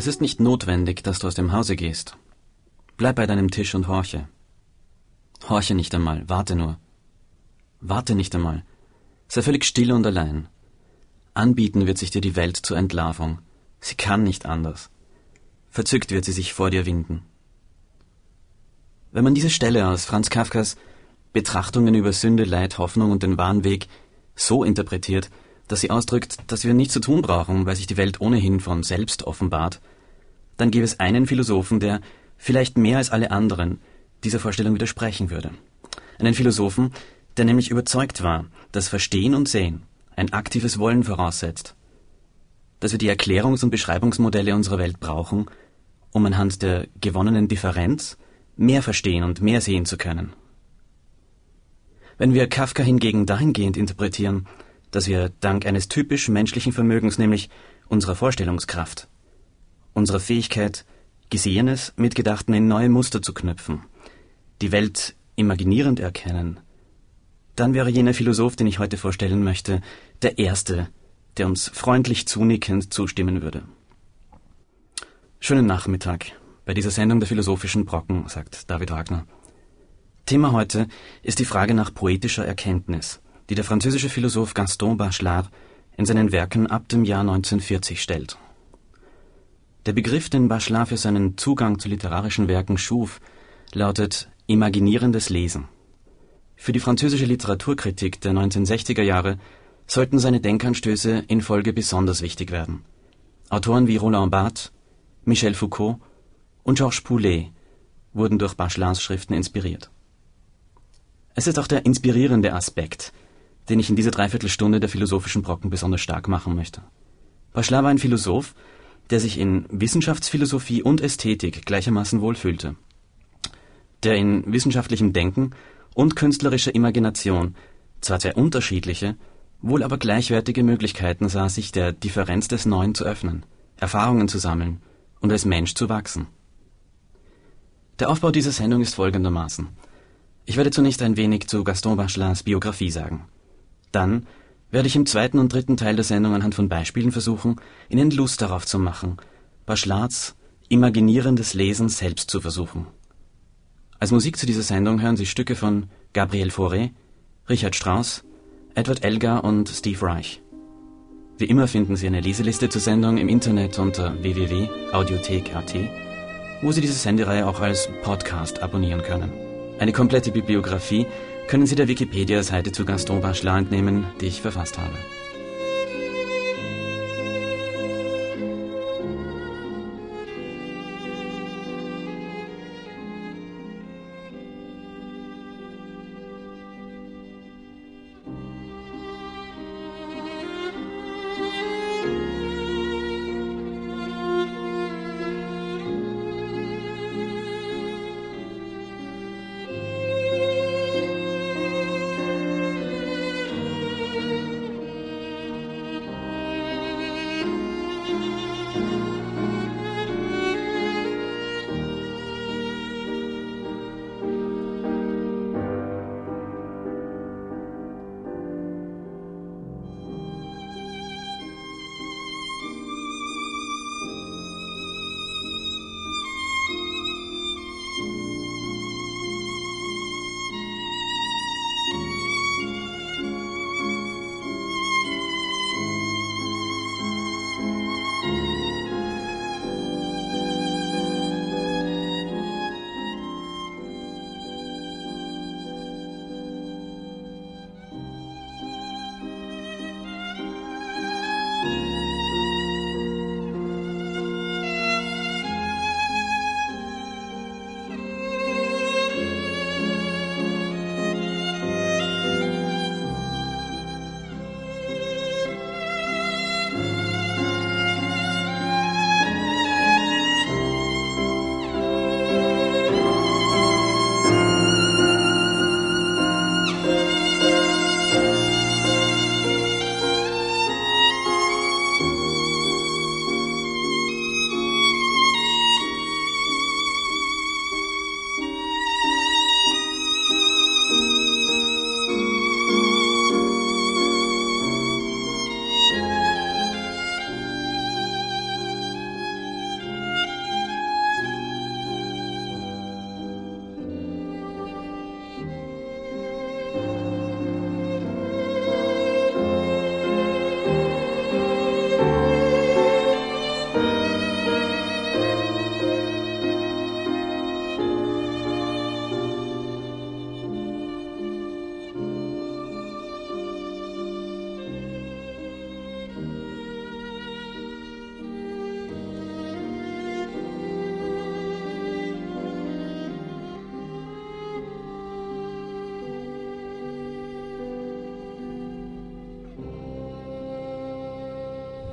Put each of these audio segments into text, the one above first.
Es ist nicht notwendig, dass du aus dem Hause gehst. Bleib bei deinem Tisch und horche. Horche nicht einmal, warte nur. Warte nicht einmal. Sei völlig still und allein. Anbieten wird sich dir die Welt zur Entlarvung. Sie kann nicht anders. Verzückt wird sie sich vor dir winden. Wenn man diese Stelle aus Franz Kafkas Betrachtungen über Sünde, Leid, Hoffnung und den wahren Weg so interpretiert, dass sie ausdrückt, dass wir nichts zu tun brauchen, weil sich die Welt ohnehin von selbst offenbart, dann gäbe es einen Philosophen, der vielleicht mehr als alle anderen dieser Vorstellung widersprechen würde. Einen Philosophen, der nämlich überzeugt war, dass Verstehen und Sehen ein aktives Wollen voraussetzt, dass wir die Erklärungs- und Beschreibungsmodelle unserer Welt brauchen, um anhand der gewonnenen Differenz mehr verstehen und mehr sehen zu können. Wenn wir Kafka hingegen dahingehend interpretieren, dass wir dank eines typisch menschlichen Vermögens, nämlich unserer Vorstellungskraft, unserer Fähigkeit, Gesehenes mit Gedachten in neue Muster zu knüpfen, die Welt imaginierend erkennen, dann wäre jener Philosoph, den ich heute vorstellen möchte, der Erste, der uns freundlich zunickend zustimmen würde. Schönen Nachmittag bei dieser Sendung der philosophischen Brocken, sagt David Wagner. Thema heute ist die Frage nach poetischer Erkenntnis, die der französische Philosoph Gaston Bachelard in seinen Werken ab dem Jahr 1940 stellt. Der Begriff, den Bachelard für seinen Zugang zu literarischen Werken schuf, lautet imaginierendes Lesen. Für die französische Literaturkritik der 1960er Jahre sollten seine Denkanstöße in Folge besonders wichtig werden. Autoren wie Roland Barthes, Michel Foucault und Georges Poulet wurden durch Bachelards Schriften inspiriert. Es ist auch der inspirierende Aspekt, den ich in dieser Dreiviertelstunde der philosophischen Brocken besonders stark machen möchte. Bachelard war ein Philosoph, der sich in Wissenschaftsphilosophie und Ästhetik gleichermaßen wohlfühlte, der in wissenschaftlichem Denken und künstlerischer Imagination zwar sehr unterschiedliche, wohl aber gleichwertige Möglichkeiten sah, sich der Differenz des Neuen zu öffnen, Erfahrungen zu sammeln und als Mensch zu wachsen. Der Aufbau dieser Sendung ist folgendermaßen. Ich werde zunächst ein wenig zu Gaston Bachelards Biografie sagen. Dann werde ich im zweiten und dritten Teil der Sendung anhand von Beispielen versuchen, Ihnen Lust darauf zu machen, Bachelards imaginierendes Lesen selbst zu versuchen. Als Musik zu dieser Sendung hören Sie Stücke von Gabriel Fauré, Richard Strauss, Edward Elgar und Steve Reich. Wie immer finden Sie eine Leseliste zur Sendung im Internet unter www.audiothek.at, wo Sie diese Sendereihe auch als Podcast abonnieren können. Eine komplette Bibliografie können Sie der Wikipedia-Seite zu Gaston Bachelard entnehmen, die ich verfasst habe.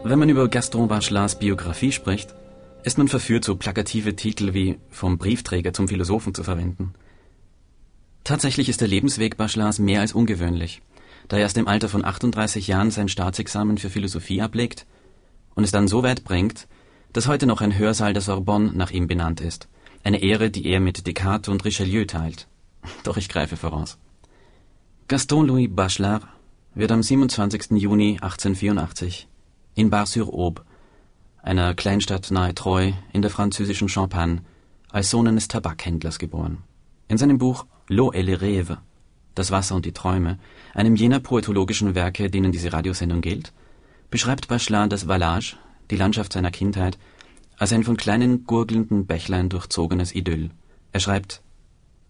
Wenn man über Gaston Bachelars Biografie spricht, ist man verführt, so plakative Titel wie vom Briefträger zum Philosophen zu verwenden. Tatsächlich ist der Lebensweg Bachelars mehr als ungewöhnlich, da er erst im Alter von 38 Jahren sein Staatsexamen für Philosophie ablegt und es dann so weit bringt, dass heute noch ein Hörsaal der Sorbonne nach ihm benannt ist. Eine Ehre, die er mit Descartes und Richelieu teilt. Doch ich greife voraus. Gaston-Louis Bachelard wird am 27. Juni 1884 in Bar-sur-Aube, einer Kleinstadt nahe Troyes in der französischen Champagne, als Sohn eines Tabakhändlers geboren. In seinem Buch L'eau et les rêves, Das Wasser und die Träume, einem jener poetologischen Werke, denen diese Radiosendung gilt, beschreibt Bachelard das Vallage, die Landschaft seiner Kindheit, als ein von kleinen gurgelnden Bächlein durchzogenes Idyll. Er schreibt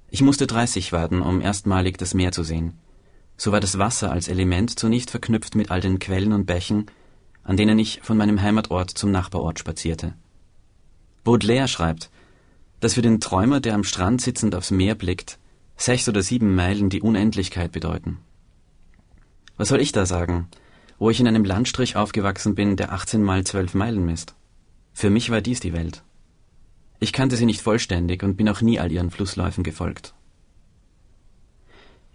Ich musste dreißig werden, um erstmalig das Meer zu sehen. So war das Wasser als Element zunächst verknüpft mit all den Quellen und Bächen, an denen ich von meinem Heimatort zum Nachbarort spazierte. Baudelaire schreibt, dass für den Träumer, der am Strand sitzend aufs Meer blickt, sechs oder sieben Meilen die Unendlichkeit bedeuten. Was soll ich da sagen, wo ich in einem Landstrich aufgewachsen bin, der 18 mal zwölf Meilen misst? Für mich war dies die Welt. Ich kannte sie nicht vollständig und bin auch nie all ihren Flussläufen gefolgt.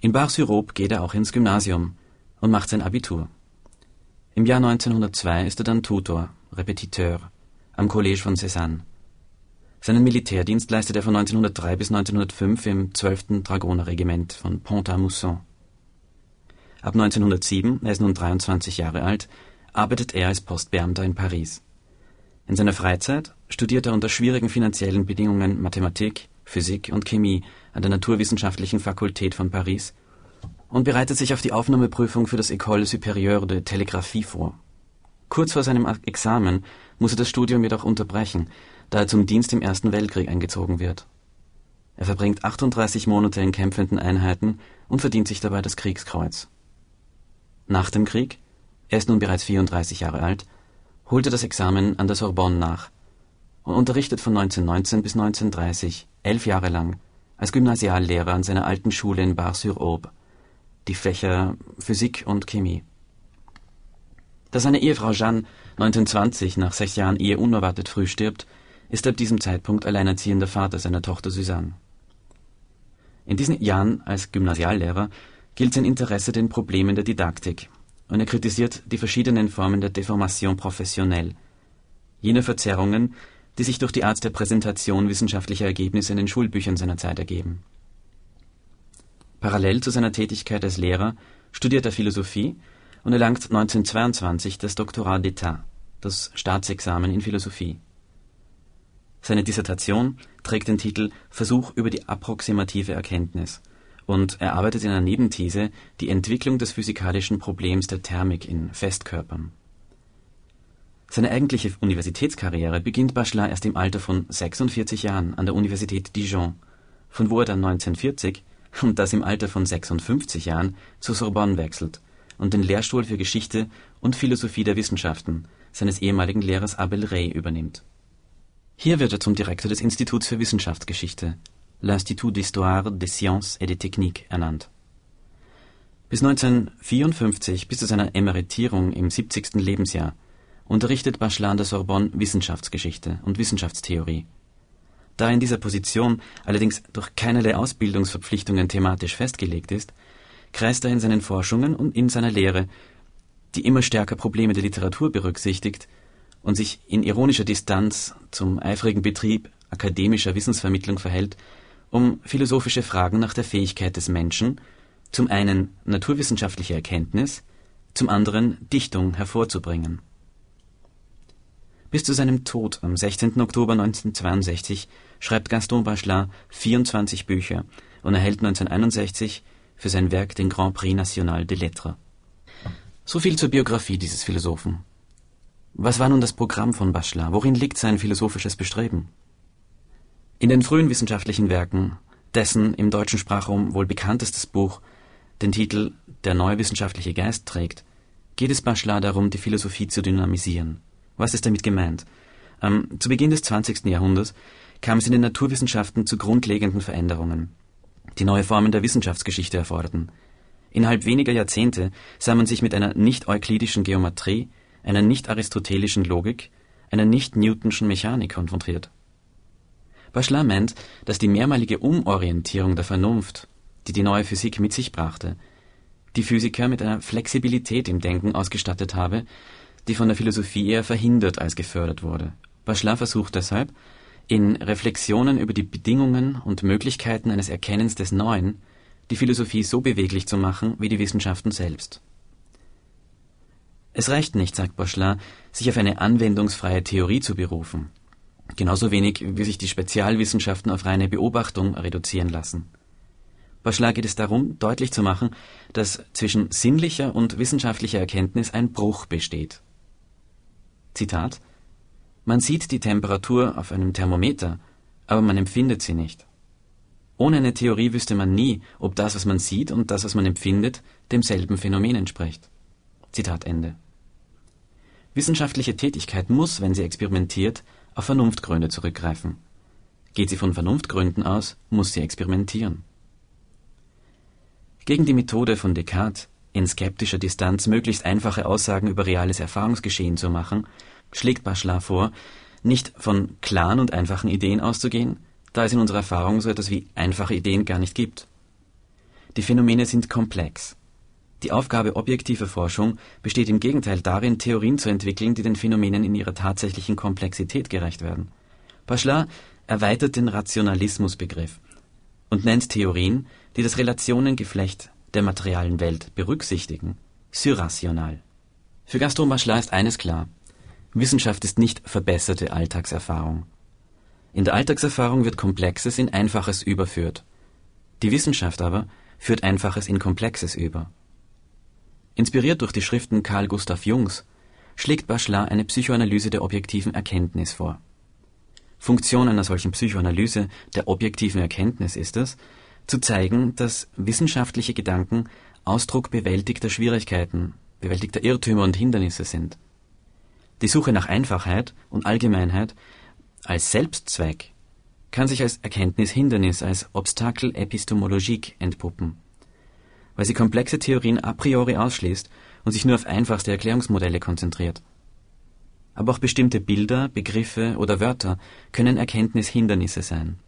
In Bar-sur-Aube geht er auch ins Gymnasium und macht sein Abitur. Im Jahr 1902 ist er dann Tutor, Repetiteur, am Collège von Cézanne. Seinen Militärdienst leistet er von 1903 bis 1905 im 12. Dragonerregiment von Pont-à-Mousson. Ab 1907, er ist nun 23 Jahre alt, arbeitet er als Postbeamter in Paris. In seiner Freizeit studiert er unter schwierigen finanziellen Bedingungen Mathematik, Physik und Chemie an der Naturwissenschaftlichen Fakultät von Paris und bereitet sich auf die Aufnahmeprüfung für das École Supérieure de Télégraphie vor. Kurz vor seinem Examen muss er das Studium jedoch unterbrechen, da er zum Dienst im Ersten Weltkrieg eingezogen wird. Er verbringt 38 Monate in kämpfenden Einheiten und verdient sich dabei das Kriegskreuz. Nach dem Krieg, er ist nun bereits 34 Jahre alt, holt er das Examen an der Sorbonne nach und unterrichtet von 1919 bis 1930, elf Jahre lang, als Gymnasiallehrer an seiner alten Schule in Bar-sur-Aube die Fächer Physik und Chemie. Da seine Ehefrau Jeanne 1920 nach sechs Jahren Ehe unerwartet früh stirbt, ist ab diesem Zeitpunkt alleinerziehender Vater seiner Tochter Suzanne. In diesen Jahren als Gymnasiallehrer gilt sein Interesse den Problemen der Didaktik und er kritisiert die verschiedenen Formen der Deformation professionell, jene Verzerrungen, die sich durch die Art der Präsentation wissenschaftlicher Ergebnisse in den Schulbüchern seiner Zeit ergeben. Parallel zu seiner Tätigkeit als Lehrer studiert er Philosophie und erlangt 1922 das Doktorat d'État, das Staatsexamen in Philosophie. Seine Dissertation trägt den Titel Versuch über die approximative Erkenntnis und er arbeitet in einer Nebenthese die Entwicklung des physikalischen Problems der Thermik in Festkörpern. Seine eigentliche Universitätskarriere beginnt Bachelard erst im Alter von 46 Jahren an der Universität Dijon, von wo er dann 1940 und das im Alter von 56 Jahren zur Sorbonne wechselt und den Lehrstuhl für Geschichte und Philosophie der Wissenschaften seines ehemaligen Lehrers Abel Rey übernimmt. Hier wird er zum Direktor des Instituts für Wissenschaftsgeschichte, l'Institut d'Histoire des Sciences et des Techniques, ernannt. Bis 1954, bis zu seiner Emeritierung im 70. Lebensjahr, unterrichtet Bachelard der Sorbonne Wissenschaftsgeschichte und Wissenschaftstheorie da in dieser Position allerdings durch keinerlei Ausbildungsverpflichtungen thematisch festgelegt ist, kreist er in seinen Forschungen und in seiner Lehre, die immer stärker Probleme der Literatur berücksichtigt und sich in ironischer Distanz zum eifrigen Betrieb akademischer Wissensvermittlung verhält, um philosophische Fragen nach der Fähigkeit des Menschen, zum einen naturwissenschaftliche Erkenntnis, zum anderen Dichtung hervorzubringen bis zu seinem Tod am 16. Oktober 1962 schreibt Gaston Bachelard 24 Bücher und erhält 1961 für sein Werk den Grand Prix National des Lettres. So viel zur Biografie dieses Philosophen. Was war nun das Programm von Bachelard? Worin liegt sein philosophisches Bestreben? In den frühen wissenschaftlichen Werken, dessen im deutschen Sprachraum wohl bekanntestes Buch den Titel Der neue wissenschaftliche Geist trägt, geht es Bachelard darum, die Philosophie zu dynamisieren. Was ist damit gemeint? Ähm, zu Beginn des 20. Jahrhunderts kam es in den Naturwissenschaften zu grundlegenden Veränderungen, die neue Formen der Wissenschaftsgeschichte erforderten. Innerhalb weniger Jahrzehnte sah man sich mit einer nicht-euklidischen Geometrie, einer nicht-aristotelischen Logik, einer nicht-Newtonschen Mechanik konfrontiert. Bachelard meint, dass die mehrmalige Umorientierung der Vernunft, die die neue Physik mit sich brachte, die Physiker mit einer Flexibilität im Denken ausgestattet habe, die von der Philosophie eher verhindert als gefördert wurde. Bachelard versucht deshalb, in Reflexionen über die Bedingungen und Möglichkeiten eines Erkennens des Neuen die Philosophie so beweglich zu machen wie die Wissenschaften selbst. Es reicht nicht, sagt Bachelard, sich auf eine anwendungsfreie Theorie zu berufen. Genauso wenig wie sich die Spezialwissenschaften auf reine Beobachtung reduzieren lassen. Bachelard geht es darum, deutlich zu machen, dass zwischen sinnlicher und wissenschaftlicher Erkenntnis ein Bruch besteht. Zitat Man sieht die Temperatur auf einem Thermometer, aber man empfindet sie nicht. Ohne eine Theorie wüsste man nie, ob das, was man sieht und das, was man empfindet, demselben Phänomen entspricht. Zitat Ende. Wissenschaftliche Tätigkeit muss, wenn sie experimentiert, auf Vernunftgründe zurückgreifen. Geht sie von Vernunftgründen aus, muss sie experimentieren. Gegen die Methode von Descartes, in skeptischer Distanz möglichst einfache Aussagen über reales Erfahrungsgeschehen zu machen, schlägt Bachelard vor, nicht von klaren und einfachen Ideen auszugehen, da es in unserer Erfahrung so etwas wie einfache Ideen gar nicht gibt. Die Phänomene sind komplex. Die Aufgabe objektiver Forschung besteht im Gegenteil darin, Theorien zu entwickeln, die den Phänomenen in ihrer tatsächlichen Komplexität gerecht werden. Bachelard erweitert den Rationalismusbegriff und nennt Theorien, die das Relationengeflecht der materialen Welt berücksichtigen, surrational. Für Gaston Bachelard ist eines klar. Wissenschaft ist nicht verbesserte Alltagserfahrung. In der Alltagserfahrung wird Komplexes in Einfaches überführt. Die Wissenschaft aber führt Einfaches in Komplexes über. Inspiriert durch die Schriften Carl Gustav Jungs schlägt Bachelard eine Psychoanalyse der objektiven Erkenntnis vor. Funktion einer solchen Psychoanalyse der objektiven Erkenntnis ist es, zu zeigen, dass wissenschaftliche Gedanken Ausdruck bewältigter Schwierigkeiten, bewältigter Irrtümer und Hindernisse sind. Die Suche nach Einfachheit und Allgemeinheit als Selbstzweck kann sich als Erkenntnishindernis, als Obstakel epistemologique entpuppen, weil sie komplexe Theorien a priori ausschließt und sich nur auf einfachste Erklärungsmodelle konzentriert. Aber auch bestimmte Bilder, Begriffe oder Wörter können Erkenntnishindernisse sein.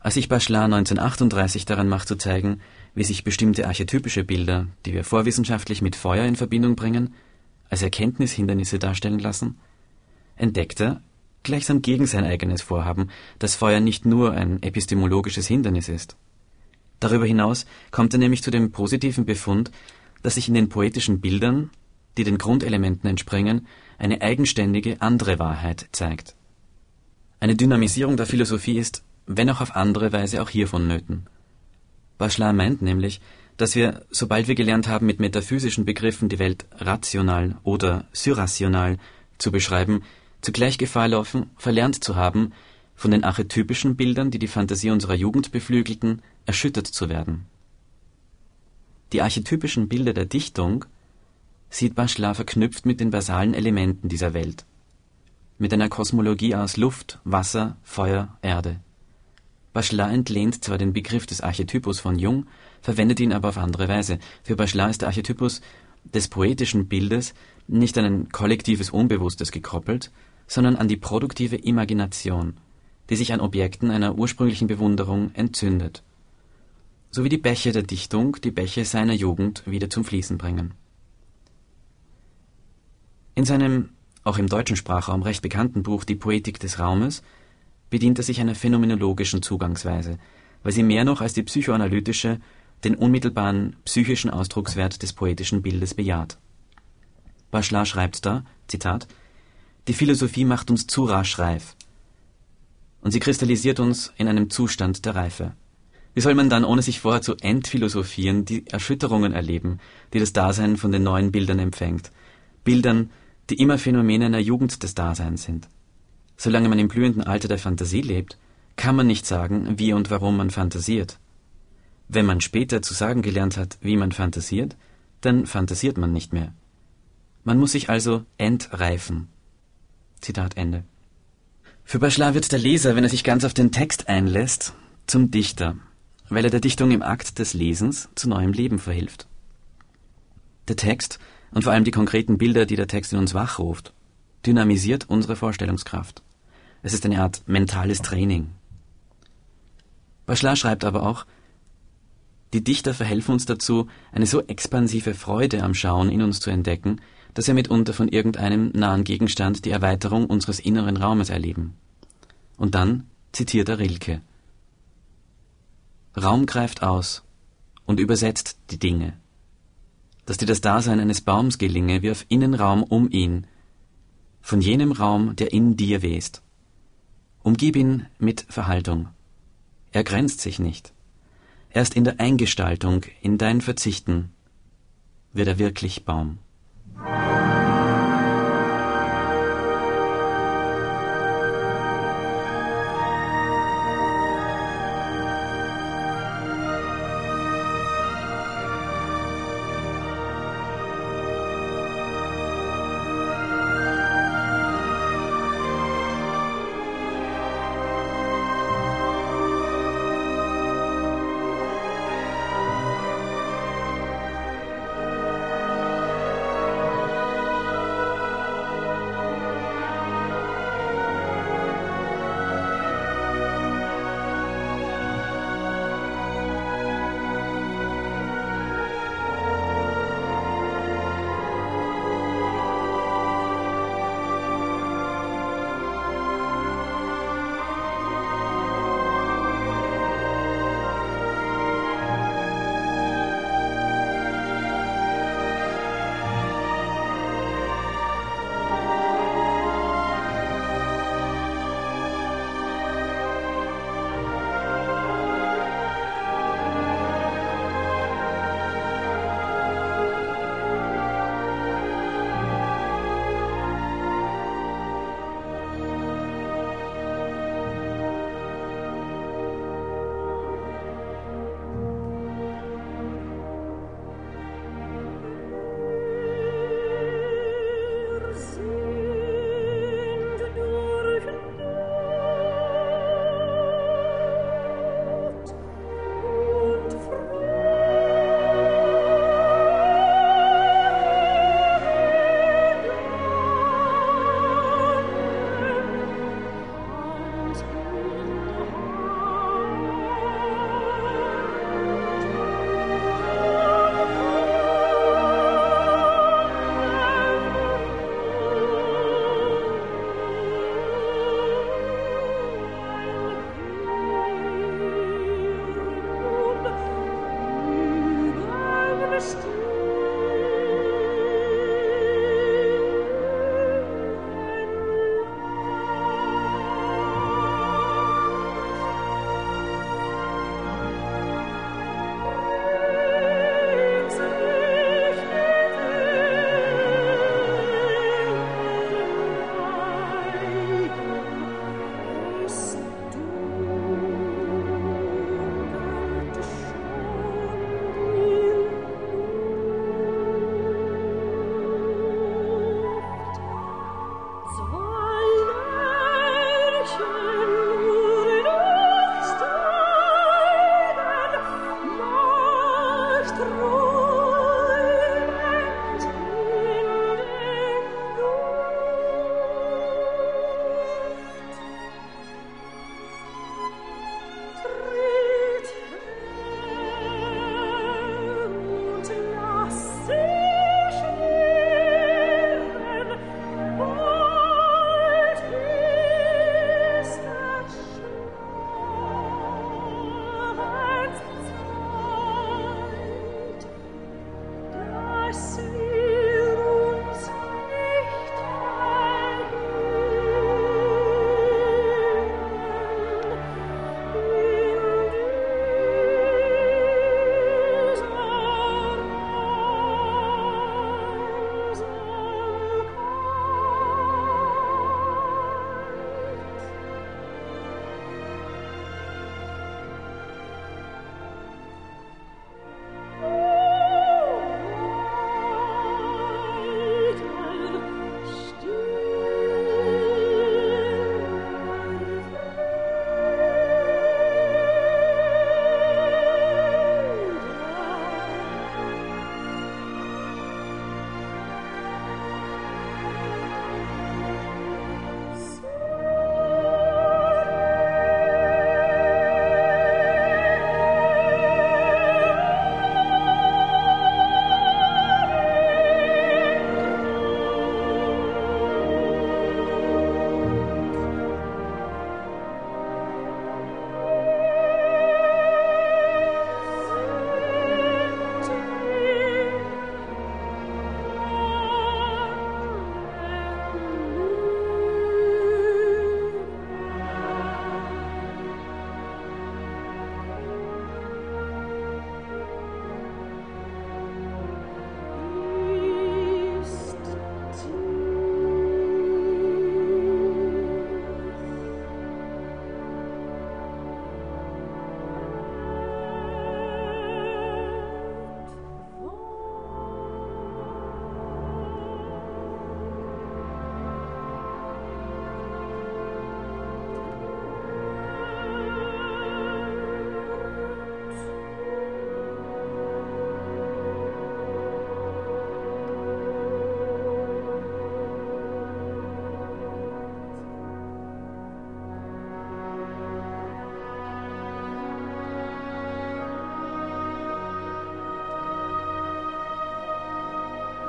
Als sich Bachelard 1938 daran macht zu zeigen, wie sich bestimmte archetypische Bilder, die wir vorwissenschaftlich mit Feuer in Verbindung bringen, als Erkenntnishindernisse darstellen lassen, entdeckt er, gleichsam gegen sein eigenes Vorhaben, dass Feuer nicht nur ein epistemologisches Hindernis ist. Darüber hinaus kommt er nämlich zu dem positiven Befund, dass sich in den poetischen Bildern, die den Grundelementen entspringen, eine eigenständige andere Wahrheit zeigt. Eine Dynamisierung der Philosophie ist, wenn auch auf andere Weise, auch hier vonnöten. Bachelard meint nämlich, dass wir, sobald wir gelernt haben, mit metaphysischen Begriffen die Welt rational oder surrational zu beschreiben, zugleich Gefahr laufen, verlernt zu haben, von den archetypischen Bildern, die die Fantasie unserer Jugend beflügelten, erschüttert zu werden. Die archetypischen Bilder der Dichtung sieht Bachelard verknüpft mit den basalen Elementen dieser Welt, mit einer Kosmologie aus Luft, Wasser, Feuer, Erde. Bachelard entlehnt zwar den Begriff des Archetypus von Jung, verwendet ihn aber auf andere Weise. Für Bachelard ist der Archetypus des poetischen Bildes nicht an ein kollektives Unbewusstes gekoppelt, sondern an die produktive Imagination, die sich an Objekten einer ursprünglichen Bewunderung entzündet, so wie die Bäche der Dichtung die Bäche seiner Jugend wieder zum Fließen bringen. In seinem auch im deutschen Sprachraum recht bekannten Buch Die Poetik des Raumes bedient er sich einer phänomenologischen Zugangsweise, weil sie mehr noch als die psychoanalytische den unmittelbaren psychischen Ausdruckswert des poetischen Bildes bejaht. Bachelard schreibt da, Zitat, die Philosophie macht uns zu rasch reif. Und sie kristallisiert uns in einem Zustand der Reife. Wie soll man dann, ohne sich vorher zu entphilosophieren, die Erschütterungen erleben, die das Dasein von den neuen Bildern empfängt? Bildern, die immer Phänomene einer Jugend des Daseins sind. Solange man im blühenden Alter der Fantasie lebt, kann man nicht sagen, wie und warum man fantasiert. Wenn man später zu sagen gelernt hat, wie man fantasiert, dann fantasiert man nicht mehr. Man muss sich also entreifen. Zitat Ende. Für Bachelard wird der Leser, wenn er sich ganz auf den Text einlässt, zum Dichter, weil er der Dichtung im Akt des Lesens zu neuem Leben verhilft. Der Text und vor allem die konkreten Bilder, die der Text in uns wachruft, dynamisiert unsere Vorstellungskraft. Es ist eine Art mentales Training. Bachelard schreibt aber auch, die Dichter verhelfen uns dazu, eine so expansive Freude am Schauen in uns zu entdecken, dass wir mitunter von irgendeinem nahen Gegenstand die Erweiterung unseres inneren Raumes erleben. Und dann zitiert er Rilke. Raum greift aus und übersetzt die Dinge, dass dir das Dasein eines Baums gelinge, wirf Innenraum um ihn, von jenem Raum, der in dir west. Umgib ihn mit Verhaltung. Er grenzt sich nicht. Erst in der Eingestaltung, in dein Verzichten, wird er wirklich Baum.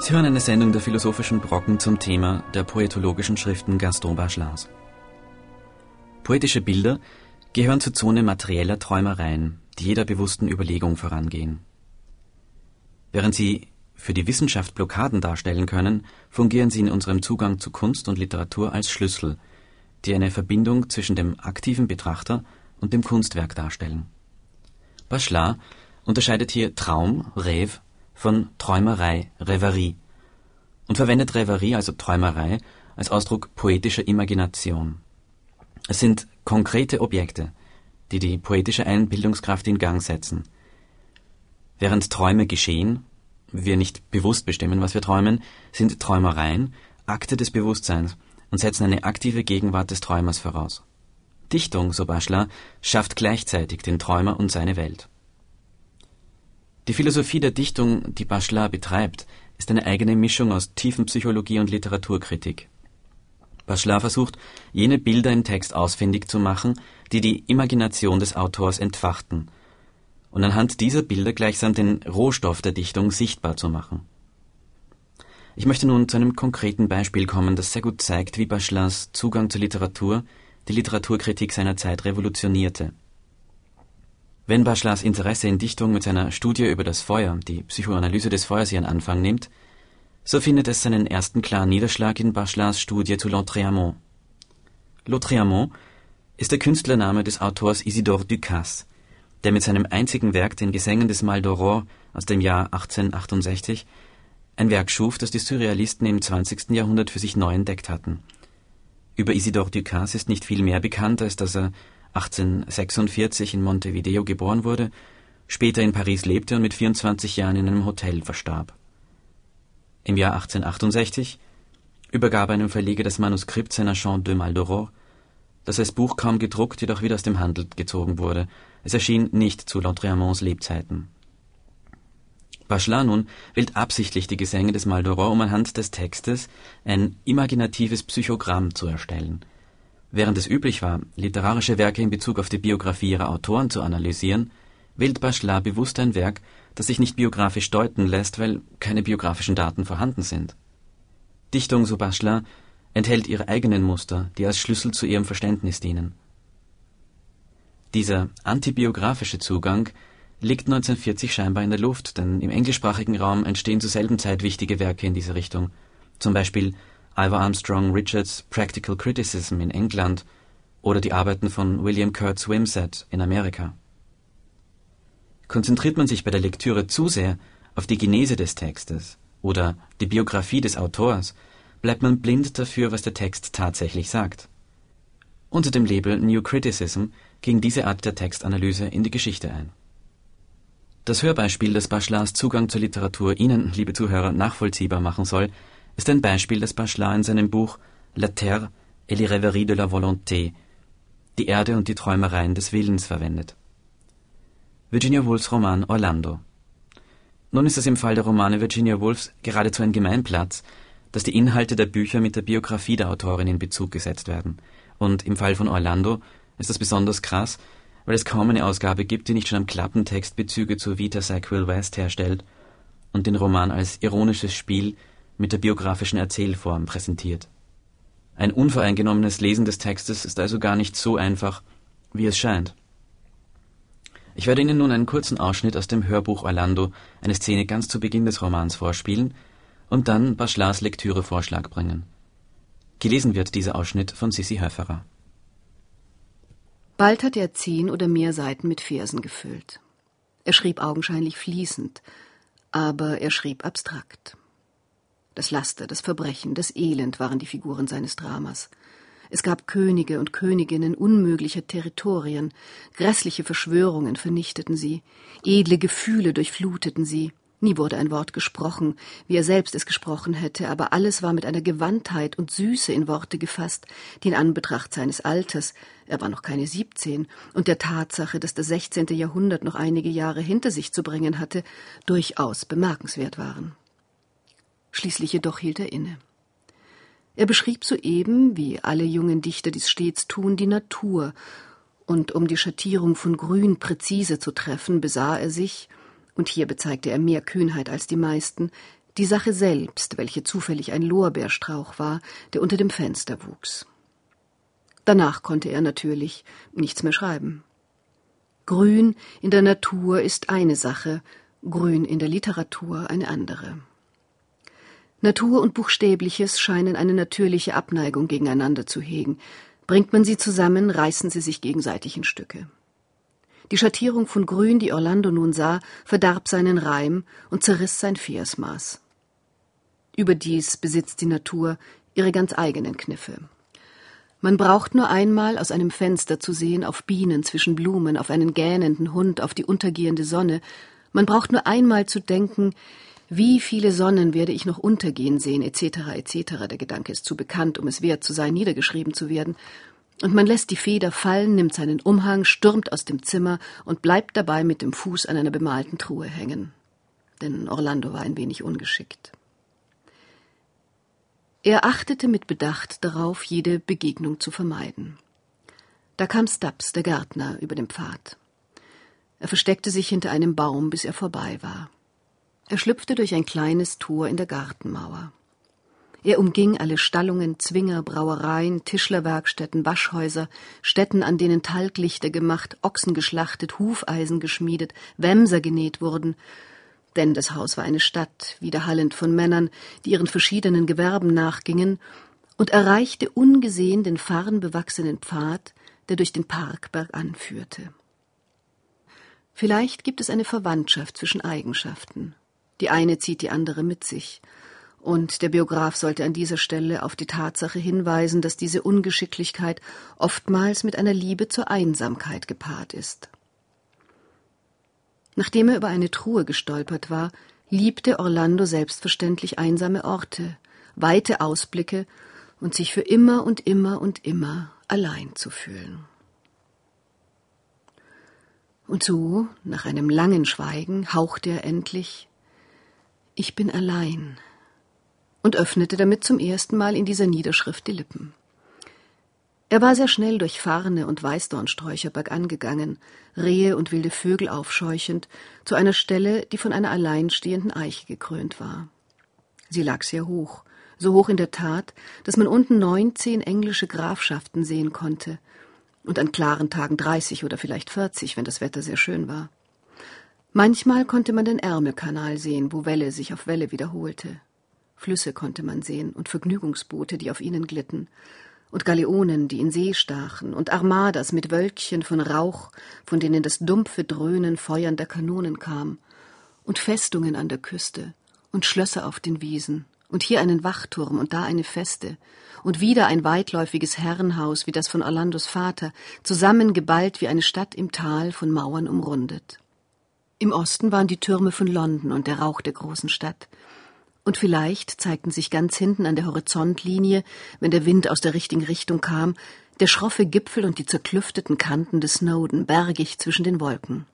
Sie hören eine Sendung der philosophischen Brocken zum Thema der poetologischen Schriften Gaston Bachelars. Poetische Bilder gehören zur Zone materieller Träumereien, die jeder bewussten Überlegung vorangehen. Während sie für die Wissenschaft Blockaden darstellen können, fungieren sie in unserem Zugang zu Kunst und Literatur als Schlüssel, die eine Verbindung zwischen dem aktiven Betrachter und dem Kunstwerk darstellen. Bachelard unterscheidet hier Traum, Rêve, von Träumerei, Reverie und verwendet Reverie, also Träumerei, als Ausdruck poetischer Imagination. Es sind konkrete Objekte, die die poetische Einbildungskraft in Gang setzen. Während Träume geschehen, wir nicht bewusst bestimmen, was wir träumen, sind Träumereien Akte des Bewusstseins und setzen eine aktive Gegenwart des Träumers voraus. Dichtung, so Bachelard, schafft gleichzeitig den Träumer und seine Welt. Die Philosophie der Dichtung, die Bachelard betreibt, ist eine eigene Mischung aus Tiefenpsychologie und Literaturkritik. Bachelard versucht, jene Bilder im Text ausfindig zu machen, die die Imagination des Autors entfachten, und anhand dieser Bilder gleichsam den Rohstoff der Dichtung sichtbar zu machen. Ich möchte nun zu einem konkreten Beispiel kommen, das sehr gut zeigt, wie Bachelards Zugang zur Literatur die Literaturkritik seiner Zeit revolutionierte. Wenn Bachelards Interesse in Dichtung mit seiner Studie über das Feuer, die Psychoanalyse des Feuers ihren Anfang nimmt, so findet es seinen ersten klaren Niederschlag in Bachelards Studie zu Lautréamont. Lautréamont ist der Künstlername des Autors Isidore Ducasse, der mit seinem einzigen Werk, den Gesängen des Mal d'Aurore aus dem Jahr 1868, ein Werk schuf, das die Surrealisten im 20. Jahrhundert für sich neu entdeckt hatten. Über Isidore Ducasse ist nicht viel mehr bekannt, als dass er 1846 in Montevideo geboren wurde, später in Paris lebte und mit 24 Jahren in einem Hotel verstarb. Im Jahr 1868 übergab er einem Verleger das Manuskript seiner Chant de Maldoror, das als Buch kaum gedruckt, jedoch wieder aus dem Handel gezogen wurde. Es erschien nicht zu Lautréamonts Lebzeiten. Bachelard nun wählt absichtlich die Gesänge des Maldoror, um anhand des Textes ein imaginatives Psychogramm zu erstellen. Während es üblich war, literarische Werke in Bezug auf die Biografie ihrer Autoren zu analysieren, wählt Bachelard bewusst ein Werk, das sich nicht biografisch deuten lässt, weil keine biografischen Daten vorhanden sind. Dichtung, so Bachelard, enthält ihre eigenen Muster, die als Schlüssel zu ihrem Verständnis dienen. Dieser antibiografische Zugang liegt 1940 scheinbar in der Luft, denn im englischsprachigen Raum entstehen zur selben Zeit wichtige Werke in diese Richtung, zum Beispiel Ivor Armstrong Richards Practical Criticism in England oder die Arbeiten von William Kurtz Wimsatt in Amerika. Konzentriert man sich bei der Lektüre zu sehr auf die Genese des Textes oder die Biografie des Autors, bleibt man blind dafür, was der Text tatsächlich sagt. Unter dem Label New Criticism ging diese Art der Textanalyse in die Geschichte ein. Das Hörbeispiel, das Bachelards Zugang zur Literatur Ihnen, liebe Zuhörer, nachvollziehbar machen soll, ist ein Beispiel, das Bachelard in seinem Buch La Terre et les rêveries de la volonté, die Erde und die Träumereien des Willens verwendet. Virginia Woolfs Roman Orlando. Nun ist es im Fall der Romane Virginia Woolfs geradezu ein Gemeinplatz, dass die Inhalte der Bücher mit der Biografie der Autorin in Bezug gesetzt werden. Und im Fall von Orlando ist das besonders krass, weil es kaum eine Ausgabe gibt, die nicht schon am Klappentext Bezüge zur Vita Sackville West herstellt und den Roman als ironisches Spiel mit der biografischen Erzählform präsentiert. Ein unvoreingenommenes Lesen des Textes ist also gar nicht so einfach, wie es scheint. Ich werde Ihnen nun einen kurzen Ausschnitt aus dem Hörbuch Orlando, eine Szene ganz zu Beginn des Romans vorspielen und dann Bachelards Lektürevorschlag bringen. Gelesen wird dieser Ausschnitt von Sissi Höfferer. Bald hat er zehn oder mehr Seiten mit Versen gefüllt. Er schrieb augenscheinlich fließend, aber er schrieb abstrakt. Das Laster, das Verbrechen, das Elend waren die Figuren seines Dramas. Es gab Könige und Königinnen unmöglicher Territorien, grässliche Verschwörungen vernichteten sie, edle Gefühle durchfluteten sie. Nie wurde ein Wort gesprochen, wie er selbst es gesprochen hätte, aber alles war mit einer Gewandtheit und Süße in Worte gefasst, die in Anbetracht seines Alters, er war noch keine siebzehn, und der Tatsache, dass das sechzehnte Jahrhundert noch einige Jahre hinter sich zu bringen hatte, durchaus bemerkenswert waren. Schließlich jedoch hielt er inne. Er beschrieb soeben, wie alle jungen Dichter dies stets tun, die Natur, und um die Schattierung von Grün präzise zu treffen, besah er sich, und hier bezeigte er mehr Kühnheit als die meisten, Die Sache selbst, welche zufällig ein Lorbeerstrauch war, der unter dem Fenster wuchs. Danach konnte er natürlich nichts mehr schreiben. Grün in der Natur ist eine Sache, Grün in der Literatur eine andere. Natur und Buchstäbliches scheinen eine natürliche Abneigung gegeneinander zu hegen. Bringt man sie zusammen, reißen sie sich gegenseitig in Stücke. Die Schattierung von Grün, die Orlando nun sah, verdarb seinen Reim und zerriss sein Versmaß. Überdies besitzt die Natur ihre ganz eigenen Kniffe. Man braucht nur einmal aus einem Fenster zu sehen auf Bienen zwischen Blumen, auf einen gähnenden Hund, auf die untergehende Sonne. Man braucht nur einmal zu denken, wie viele Sonnen werde ich noch untergehen sehen, etc., etc. Der Gedanke ist zu bekannt, um es wert zu sein, niedergeschrieben zu werden. Und man lässt die Feder fallen, nimmt seinen Umhang, stürmt aus dem Zimmer und bleibt dabei mit dem Fuß an einer bemalten Truhe hängen. Denn Orlando war ein wenig ungeschickt. Er achtete mit Bedacht darauf, jede Begegnung zu vermeiden. Da kam Stubbs, der Gärtner, über den Pfad. Er versteckte sich hinter einem Baum, bis er vorbei war. Er schlüpfte durch ein kleines Tor in der Gartenmauer. Er umging alle Stallungen, Zwinger, Brauereien, Tischlerwerkstätten, Waschhäuser, Stätten, an denen Talglichter gemacht, Ochsen geschlachtet, Hufeisen geschmiedet, Wämser genäht wurden, denn das Haus war eine Stadt, widerhallend von Männern, die ihren verschiedenen Gewerben nachgingen, und erreichte ungesehen den farnbewachsenen Pfad, der durch den Park bergan führte. Vielleicht gibt es eine Verwandtschaft zwischen Eigenschaften. Die eine zieht die andere mit sich. Und der Biograf sollte an dieser Stelle auf die Tatsache hinweisen, dass diese Ungeschicklichkeit oftmals mit einer Liebe zur Einsamkeit gepaart ist. Nachdem er über eine Truhe gestolpert war, liebte Orlando selbstverständlich einsame Orte, weite Ausblicke und sich für immer und immer und immer allein zu fühlen. Und so, nach einem langen Schweigen, hauchte er endlich Ich bin allein und öffnete damit zum ersten Mal in dieser Niederschrift die Lippen. Er war sehr schnell durch Farne und Weißdornsträucher bergan gegangen, Rehe und wilde Vögel aufscheuchend, zu einer Stelle, die von einer alleinstehenden Eiche gekrönt war. Sie lag sehr hoch, so hoch in der Tat, dass man unten neunzehn englische Grafschaften sehen konnte, und an klaren Tagen dreißig oder vielleicht vierzig, wenn das Wetter sehr schön war. Manchmal konnte man den Ärmelkanal sehen, wo Welle sich auf Welle wiederholte. Flüsse konnte man sehen und Vergnügungsboote, die auf ihnen glitten, und Galeonen, die in See stachen, und Armadas mit Wölkchen von Rauch, von denen das dumpfe Dröhnen feuernder Kanonen kam, und Festungen an der Küste, und Schlösser auf den Wiesen, und hier einen Wachturm und da eine Feste, und wieder ein weitläufiges Herrenhaus wie das von Orlandos Vater, zusammengeballt wie eine Stadt im Tal von Mauern umrundet. Im Osten waren die Türme von London und der Rauch der großen Stadt, und vielleicht zeigten sich ganz hinten an der Horizontlinie, wenn der Wind aus der richtigen Richtung kam, der schroffe Gipfel und die zerklüfteten Kanten des Snowden bergig zwischen den Wolken.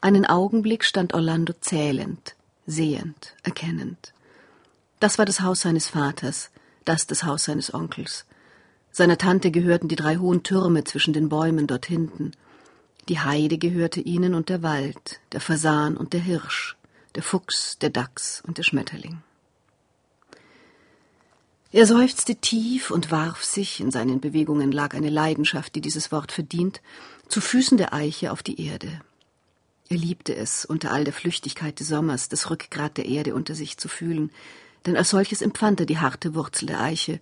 Einen Augenblick stand Orlando zählend, sehend, erkennend. Das war das Haus seines Vaters, das das Haus seines Onkels. Seiner Tante gehörten die drei hohen Türme zwischen den Bäumen dort hinten. Die Heide gehörte ihnen und der Wald, der Fasan und der Hirsch der Fuchs, der Dachs und der Schmetterling. Er seufzte tief und warf sich, in seinen Bewegungen lag eine Leidenschaft, die dieses Wort verdient, zu Füßen der Eiche auf die Erde. Er liebte es, unter all der Flüchtigkeit des Sommers das Rückgrat der Erde unter sich zu fühlen, denn als solches empfand er die harte Wurzel der Eiche.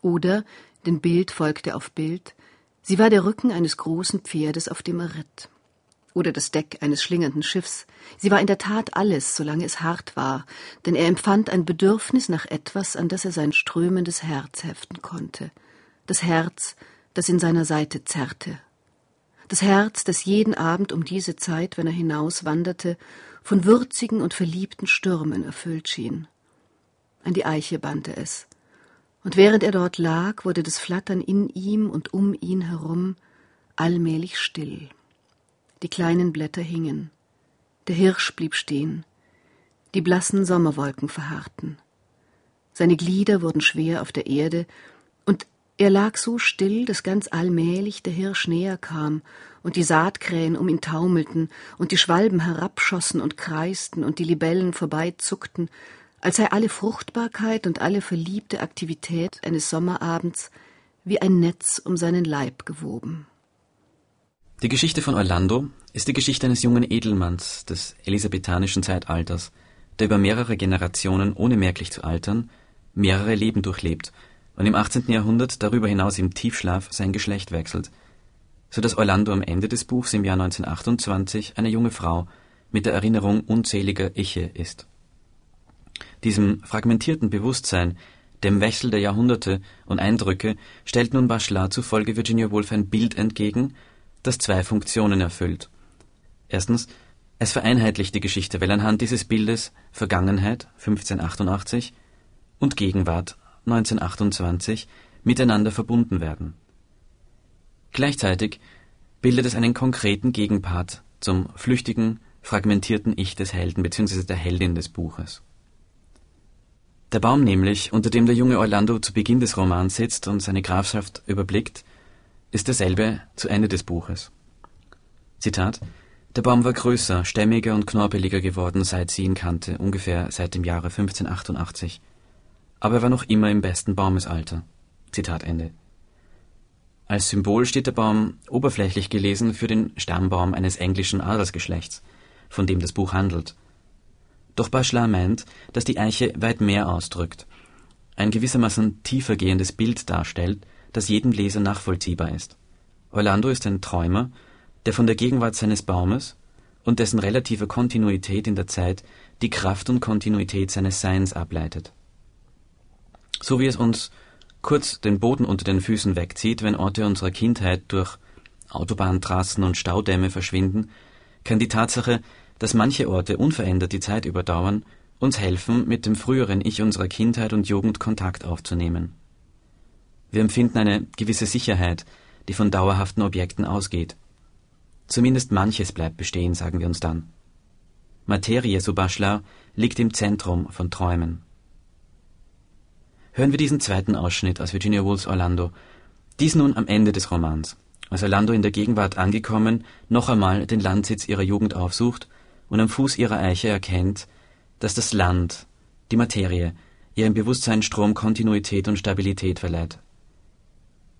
Oder, denn Bild folgte auf Bild, sie war der Rücken eines großen Pferdes, auf dem er ritt oder das Deck eines schlingernden Schiffs. Sie war in der Tat alles, solange es hart war, denn er empfand ein Bedürfnis nach etwas, an das er sein strömendes Herz heften konnte. Das Herz, das in seiner Seite zerrte. Das Herz, das jeden Abend um diese Zeit, wenn er hinauswanderte, von würzigen und verliebten Stürmen erfüllt schien. An die Eiche band er es. Und während er dort lag, wurde das Flattern in ihm und um ihn herum allmählich still. Die kleinen Blätter hingen. Der Hirsch blieb stehen. Die blassen Sommerwolken verharrten. Seine Glieder wurden schwer auf der Erde, und Er lag so still, dass ganz allmählich der Hirsch näher kam und die Saatkrähen um ihn taumelten und die Schwalben herabschossen und kreisten und die Libellen vorbeizuckten, als sei alle Fruchtbarkeit und alle verliebte Aktivität eines Sommerabends wie ein Netz um seinen Leib gewoben. Die Geschichte von Orlando ist die Geschichte eines jungen Edelmanns des elisabethanischen Zeitalters, der über mehrere Generationen, ohne merklich zu altern, mehrere Leben durchlebt und im 18. Jahrhundert darüber hinaus im Tiefschlaf sein Geschlecht wechselt, so dass Orlando am Ende des Buchs im Jahr 1928 eine junge Frau mit der Erinnerung unzähliger Iche ist. Diesem fragmentierten Bewusstsein, dem Wechsel der Jahrhunderte und Eindrücke stellt nun Bachelard zufolge Virginia Woolf ein Bild entgegen, das zwei Funktionen erfüllt. Erstens, es vereinheitlicht die Geschichte, weil anhand dieses Bildes Vergangenheit 1588 und Gegenwart 1928 miteinander verbunden werden. Gleichzeitig bildet es einen konkreten Gegenpart zum flüchtigen, fragmentierten Ich des Helden bzw. der Heldin des Buches. Der Baum nämlich, unter dem der junge Orlando zu Beginn des Romans sitzt und seine Grafschaft überblickt, ist derselbe zu Ende des Buches. Zitat Der Baum war größer, stämmiger und knorpeliger geworden, seit sie ihn kannte, ungefähr seit dem Jahre 1588. Aber er war noch immer im besten Baumesalter. Zitat Ende. Als Symbol steht der Baum, oberflächlich gelesen, für den Stammbaum eines englischen Adelsgeschlechts, von dem das Buch handelt – doch Bachelard meint, dass die Eiche weit mehr ausdrückt, ein gewissermaßen tiefergehendes Bild darstellt, das jedem Leser nachvollziehbar ist. Orlando ist ein Träumer, der von der Gegenwart seines Baumes und dessen relativer Kontinuität in der Zeit die Kraft und Kontinuität seines Seins ableitet. So wie es uns kurz den Boden unter den Füßen wegzieht, wenn Orte unserer Kindheit durch Autobahntrassen und Staudämme verschwinden, kann die Tatsache, dass manche Orte unverändert die Zeit überdauern, uns helfen, mit dem früheren Ich unserer Kindheit und Jugend Kontakt aufzunehmen. Wir empfinden eine gewisse Sicherheit, die von dauerhaften Objekten ausgeht. Zumindest manches bleibt bestehen, sagen wir uns dann. Materie, so Bachelard, liegt im Zentrum von Träumen. Hören wir diesen zweiten Ausschnitt aus Virginia Woolfs Orlando. Dies nun am Ende des Romans, als Orlando in der Gegenwart angekommen noch einmal den Landsitz ihrer Jugend aufsucht und am Fuß ihrer Eiche erkennt, dass das Land, die Materie, ihrem Bewusstsein Strom Kontinuität und Stabilität verleiht.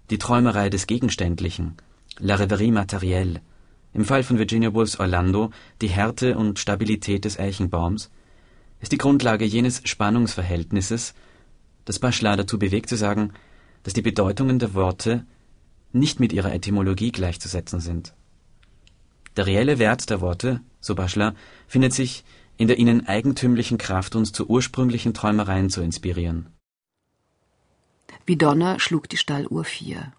Die Träumerei des Gegenständlichen, la rêverie matérielle, im Fall von Virginia Woolfs Orlando die Härte und Stabilität des Eichenbaums, ist die Grundlage jenes Spannungsverhältnisses, das Bachelard dazu bewegt zu sagen, dass die Bedeutungen der Worte nicht mit ihrer Etymologie gleichzusetzen sind. Der reelle Wert der Worte, so Bachelard, findet sich in der ihnen eigentümlichen Kraft, uns zu ursprünglichen Träumereien zu inspirieren. Wie Donner schlug die Stalluhr vier.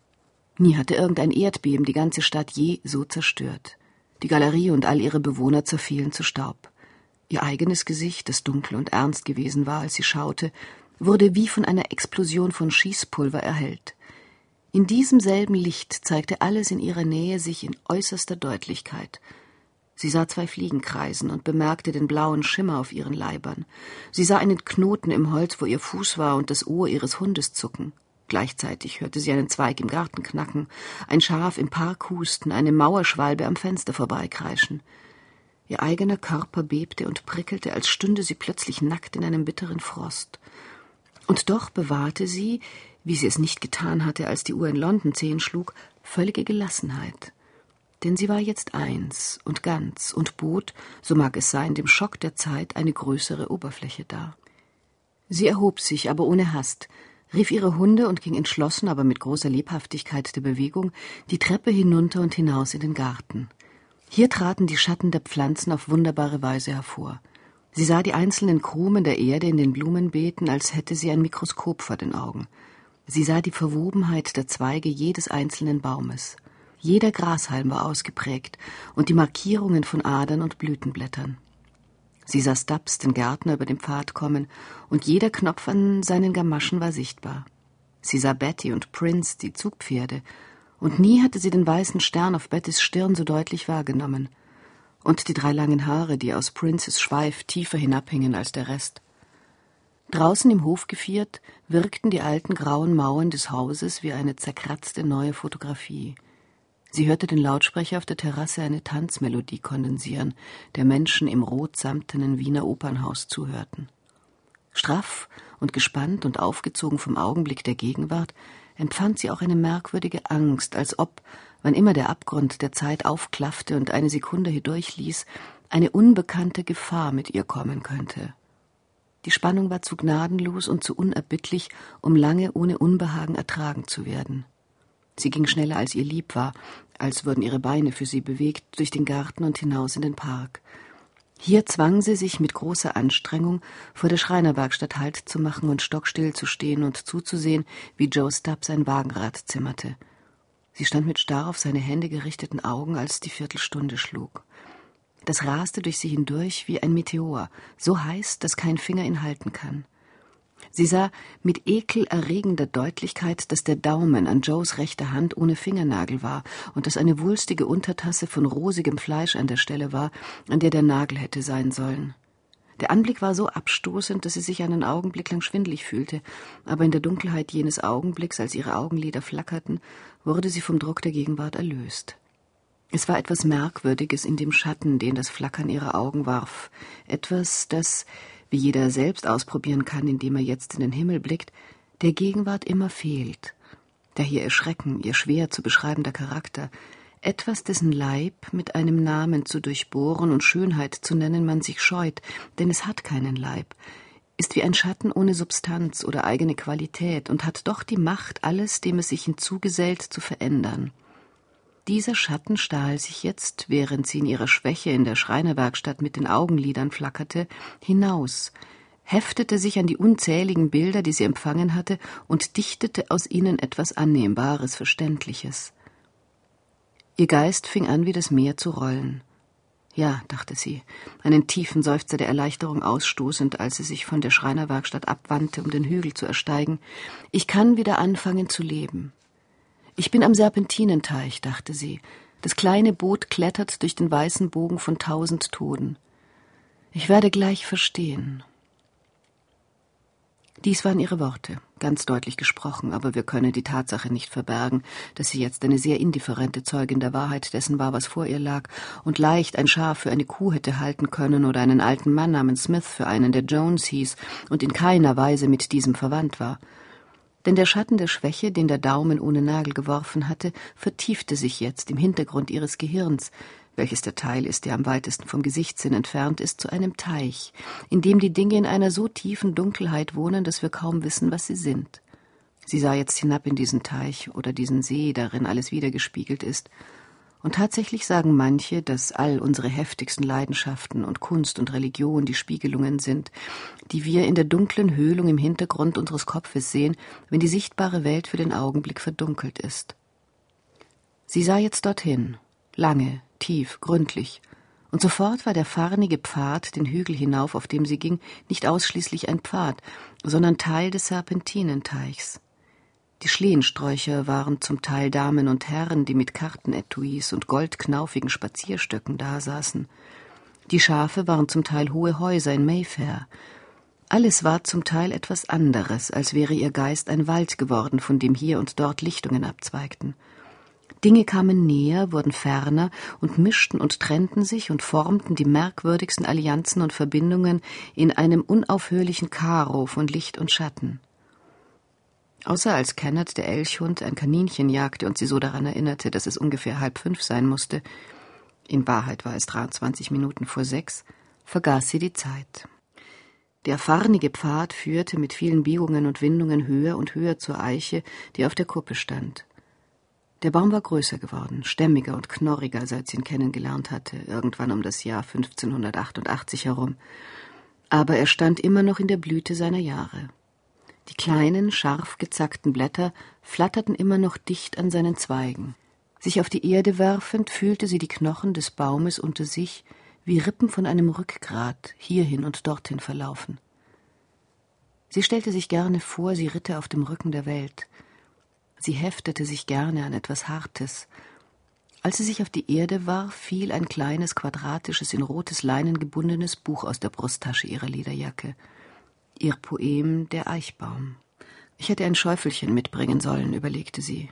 Nie hatte irgendein Erdbeben die ganze Stadt je so zerstört. Die Galerie und all ihre Bewohner zerfielen zu Staub. Ihr eigenes Gesicht, das dunkel und ernst gewesen war, als sie schaute, wurde wie von einer Explosion von Schießpulver erhellt. In diesem selben Licht zeigte alles in ihrer Nähe sich in äußerster Deutlichkeit. Sie sah zwei Fliegen kreisen und bemerkte den blauen Schimmer auf ihren Leibern. Sie sah einen Knoten im Holz, wo ihr Fuß war, und das Ohr ihres Hundes zucken. Gleichzeitig hörte sie einen Zweig im Garten knacken, ein Schaf im Park husten, eine Mauerschwalbe am Fenster vorbeikreischen. Ihr eigener Körper bebte und prickelte, als stünde sie plötzlich nackt in einem bitteren Frost. Und doch bewahrte sie, wie sie es nicht getan hatte, als die Uhr in London zehn schlug, völlige Gelassenheit. Denn sie war jetzt eins und ganz und bot, so mag es sein, dem Schock der Zeit eine größere Oberfläche dar. Sie erhob sich, aber ohne Hast, rief ihre Hunde und ging entschlossen, aber mit großer Lebhaftigkeit der Bewegung, die Treppe hinunter und hinaus in den Garten. Hier traten die Schatten der Pflanzen auf wunderbare Weise hervor. Sie sah die einzelnen Krumen der Erde in den Blumenbeeten, als hätte sie ein Mikroskop vor den Augen. Sie sah die Verwobenheit der Zweige jedes einzelnen Baumes. Jeder Grashalm war ausgeprägt und die Markierungen von Adern und Blütenblättern. Sie sah Stubbs, den Gärtner, über den Pfad kommen, und jeder Knopf an seinen Gamaschen war sichtbar. Sie sah Betty und Prince, die Zugpferde, und nie hatte sie den weißen Stern auf Bettys Stirn so deutlich wahrgenommen. Und die drei langen Haare, die aus Princes Schweif tiefer hinabhingen als der Rest. Draußen im Hofgeviert wirkten die alten grauen Mauern des Hauses wie eine zerkratzte neue Fotografie. Sie hörte den Lautsprecher auf der Terrasse eine Tanzmelodie kondensieren, der Menschen im rotsamtenen Wiener Opernhaus zuhörten. Straff und gespannt und aufgezogen vom Augenblick der Gegenwart, empfand sie auch eine merkwürdige Angst, als ob, wann immer der Abgrund der Zeit aufklaffte und eine Sekunde hindurchließ, eine unbekannte Gefahr mit ihr kommen könnte. Die Spannung war zu gnadenlos und zu unerbittlich, um lange ohne Unbehagen ertragen zu werden. Sie ging schneller als ihr lieb war, als würden ihre Beine für sie bewegt, durch den Garten und hinaus in den Park. Hier zwang sie sich mit großer Anstrengung, vor der Schreinerwerkstatt Halt zu machen und stockstill zu stehen und zuzusehen, wie Joe Stubb sein Wagenrad zimmerte. Sie stand mit starr auf seine Hände gerichteten Augen, als die Viertelstunde schlug. Das raste durch sie hindurch wie ein Meteor, so heiß, dass kein Finger ihn halten kann. Sie sah mit ekelerregender Deutlichkeit, dass der Daumen an Joes rechter Hand ohne Fingernagel war und dass eine wulstige Untertasse von rosigem Fleisch an der Stelle war, an der der Nagel hätte sein sollen. Der Anblick war so abstoßend, dass sie sich einen Augenblick lang schwindlig fühlte, aber in der Dunkelheit jenes Augenblicks, als ihre Augenlider flackerten, wurde sie vom Druck der Gegenwart erlöst. Es war etwas Merkwürdiges in dem Schatten, den das Flackern ihrer Augen warf, etwas, das, wie jeder selbst ausprobieren kann, indem er jetzt in den Himmel blickt, der Gegenwart immer fehlt. Daher ihr Schrecken, ihr schwer zu beschreibender Charakter, etwas, dessen Leib mit einem Namen zu durchbohren und Schönheit zu nennen man sich scheut, denn es hat keinen Leib, ist wie ein Schatten ohne Substanz oder eigene Qualität und hat doch die Macht, alles, dem es sich hinzugesellt, zu verändern. Dieser Schatten stahl sich jetzt, während sie in ihrer Schwäche in der Schreinerwerkstatt mit den Augenlidern flackerte, hinaus, heftete sich an die unzähligen Bilder, die sie empfangen hatte, und dichtete aus ihnen etwas Annehmbares, Verständliches. Ihr Geist fing an, wie das Meer zu rollen. Ja, dachte sie, einen tiefen Seufzer der Erleichterung ausstoßend, als sie sich von der Schreinerwerkstatt abwandte, um den Hügel zu ersteigen. Ich kann wieder anfangen zu leben. Ich bin am Serpentinenteich, dachte sie. Das kleine Boot klettert durch den weißen Bogen von tausend Toden. Ich werde gleich verstehen. Dies waren ihre Worte, ganz deutlich gesprochen, aber wir können die Tatsache nicht verbergen, dass sie jetzt eine sehr indifferente Zeugin der Wahrheit dessen war, was vor ihr lag, und leicht ein Schaf für eine Kuh hätte halten können oder einen alten Mann namens Smith für einen, der Jones hieß und in keiner Weise mit diesem verwandt war denn der Schatten der Schwäche, den der Daumen ohne Nagel geworfen hatte, vertiefte sich jetzt im Hintergrund ihres Gehirns, welches der Teil ist, der am weitesten vom Gesichtssinn entfernt ist, zu einem Teich, in dem die Dinge in einer so tiefen Dunkelheit wohnen, dass wir kaum wissen, was sie sind. Sie sah jetzt hinab in diesen Teich oder diesen See, darin alles wiedergespiegelt ist, und tatsächlich sagen manche, dass all unsere heftigsten Leidenschaften und Kunst und Religion die Spiegelungen sind, die wir in der dunklen Höhlung im Hintergrund unseres Kopfes sehen, wenn die sichtbare Welt für den Augenblick verdunkelt ist. Sie sah jetzt dorthin, lange, tief, gründlich, und sofort war der farnige Pfad den Hügel hinauf, auf dem sie ging, nicht ausschließlich ein Pfad, sondern Teil des Serpentinenteichs. Die Schlehensträucher waren zum Teil Damen und Herren, die mit Kartenetuis und goldknaufigen Spazierstöcken dasaßen. Die Schafe waren zum Teil hohe Häuser in Mayfair. Alles war zum Teil etwas anderes, als wäre ihr Geist ein Wald geworden, von dem hier und dort Lichtungen abzweigten. Dinge kamen näher, wurden ferner und mischten und trennten sich und formten die merkwürdigsten Allianzen und Verbindungen in einem unaufhörlichen Karo von Licht und Schatten. Außer als Kenneth, der Elchhund, ein Kaninchen jagte und sie so daran erinnerte, dass es ungefähr halb fünf sein musste, in Wahrheit war es 23 Minuten vor sechs, vergaß sie die Zeit. Der farnige Pfad führte mit vielen Biegungen und Windungen höher und höher zur Eiche, die auf der Kuppe stand. Der Baum war größer geworden, stämmiger und knorriger, seit sie ihn kennengelernt hatte, irgendwann um das Jahr 1588 herum. Aber er stand immer noch in der Blüte seiner Jahre. Die kleinen, scharf gezackten Blätter flatterten immer noch dicht an seinen Zweigen. Sich auf die Erde werfend fühlte sie die Knochen des Baumes unter sich wie Rippen von einem Rückgrat hierhin und dorthin verlaufen. Sie stellte sich gerne vor, sie ritte auf dem Rücken der Welt. Sie heftete sich gerne an etwas Hartes. Als sie sich auf die Erde warf, fiel ein kleines, quadratisches, in rotes Leinen gebundenes Buch aus der Brusttasche ihrer Lederjacke. Ihr Poem Der Eichbaum. Ich hätte ein Schäufelchen mitbringen sollen, überlegte sie.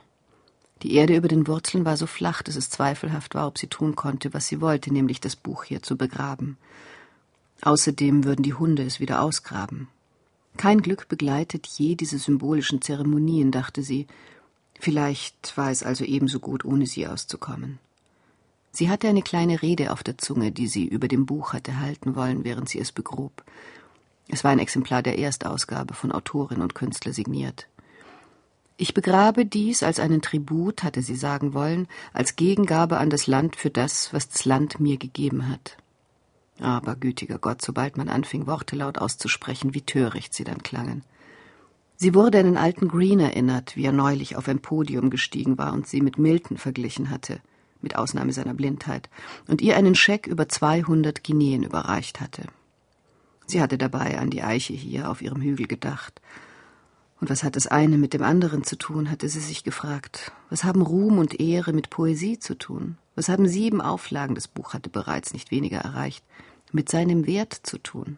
Die Erde über den Wurzeln war so flach, dass es zweifelhaft war, ob sie tun konnte, was sie wollte, nämlich das Buch hier zu begraben. Außerdem würden die Hunde es wieder ausgraben. Kein Glück begleitet je diese symbolischen Zeremonien, dachte sie. Vielleicht war es also ebenso gut, ohne sie auszukommen. Sie hatte eine kleine Rede auf der Zunge, die sie über dem Buch hatte halten wollen, während sie es begrub. Es war ein Exemplar der Erstausgabe von Autorin und Künstler signiert. Ich begrabe dies als einen Tribut, hatte sie sagen wollen, als Gegengabe an das Land für das, was das Land mir gegeben hat. Aber gütiger Gott, sobald man anfing, Worte laut auszusprechen, wie töricht sie dann klangen. Sie wurde an den alten Green erinnert, wie er neulich auf ein Podium gestiegen war und sie mit Milton verglichen hatte, mit Ausnahme seiner Blindheit, und ihr einen Scheck über zweihundert Guineen überreicht hatte. Sie hatte dabei an die Eiche hier auf ihrem Hügel gedacht, und was hat das eine mit dem anderen zu tun, hatte sie sich gefragt. Was haben Ruhm und Ehre mit Poesie zu tun? Was haben sieben Auflagen, das Buch hatte bereits nicht weniger erreicht, mit seinem Wert zu tun?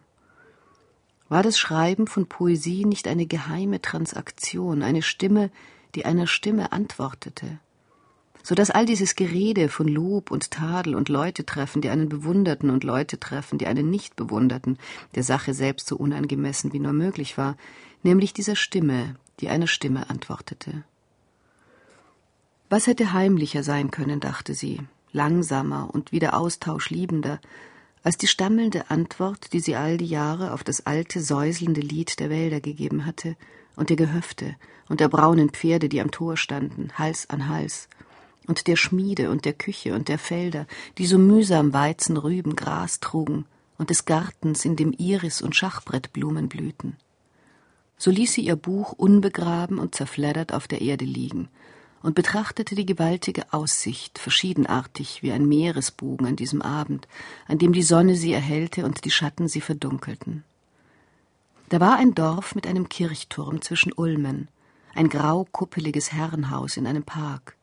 War das Schreiben von Poesie nicht eine geheime Transaktion, eine Stimme, die einer Stimme antwortete? So dass all dieses Gerede von Lob und Tadel und Leute treffen, die einen bewunderten und Leute treffen, die einen nicht bewunderten, der Sache selbst so unangemessen wie nur möglich war, nämlich dieser Stimme, die einer Stimme antwortete. Was hätte heimlicher sein können, dachte sie, langsamer und wieder austauschliebender, als die stammelnde Antwort, die sie all die Jahre auf das alte, säuselnde Lied der Wälder gegeben hatte, und der Gehöfte und der braunen Pferde, die am Tor standen, Hals an Hals, und der Schmiede und der Küche und der Felder, die so mühsam Weizen, Rüben, Gras trugen, und des Gartens, in dem Iris und Schachbrettblumen blühten. So ließ sie ihr Buch unbegraben und zerfleddert auf der Erde liegen und betrachtete die gewaltige Aussicht, verschiedenartig wie ein Meeresbogen an diesem Abend, an dem die Sonne sie erhellte und die Schatten sie verdunkelten. Da war ein Dorf mit einem Kirchturm zwischen Ulmen, ein grau kuppeliges Herrenhaus in einem Park,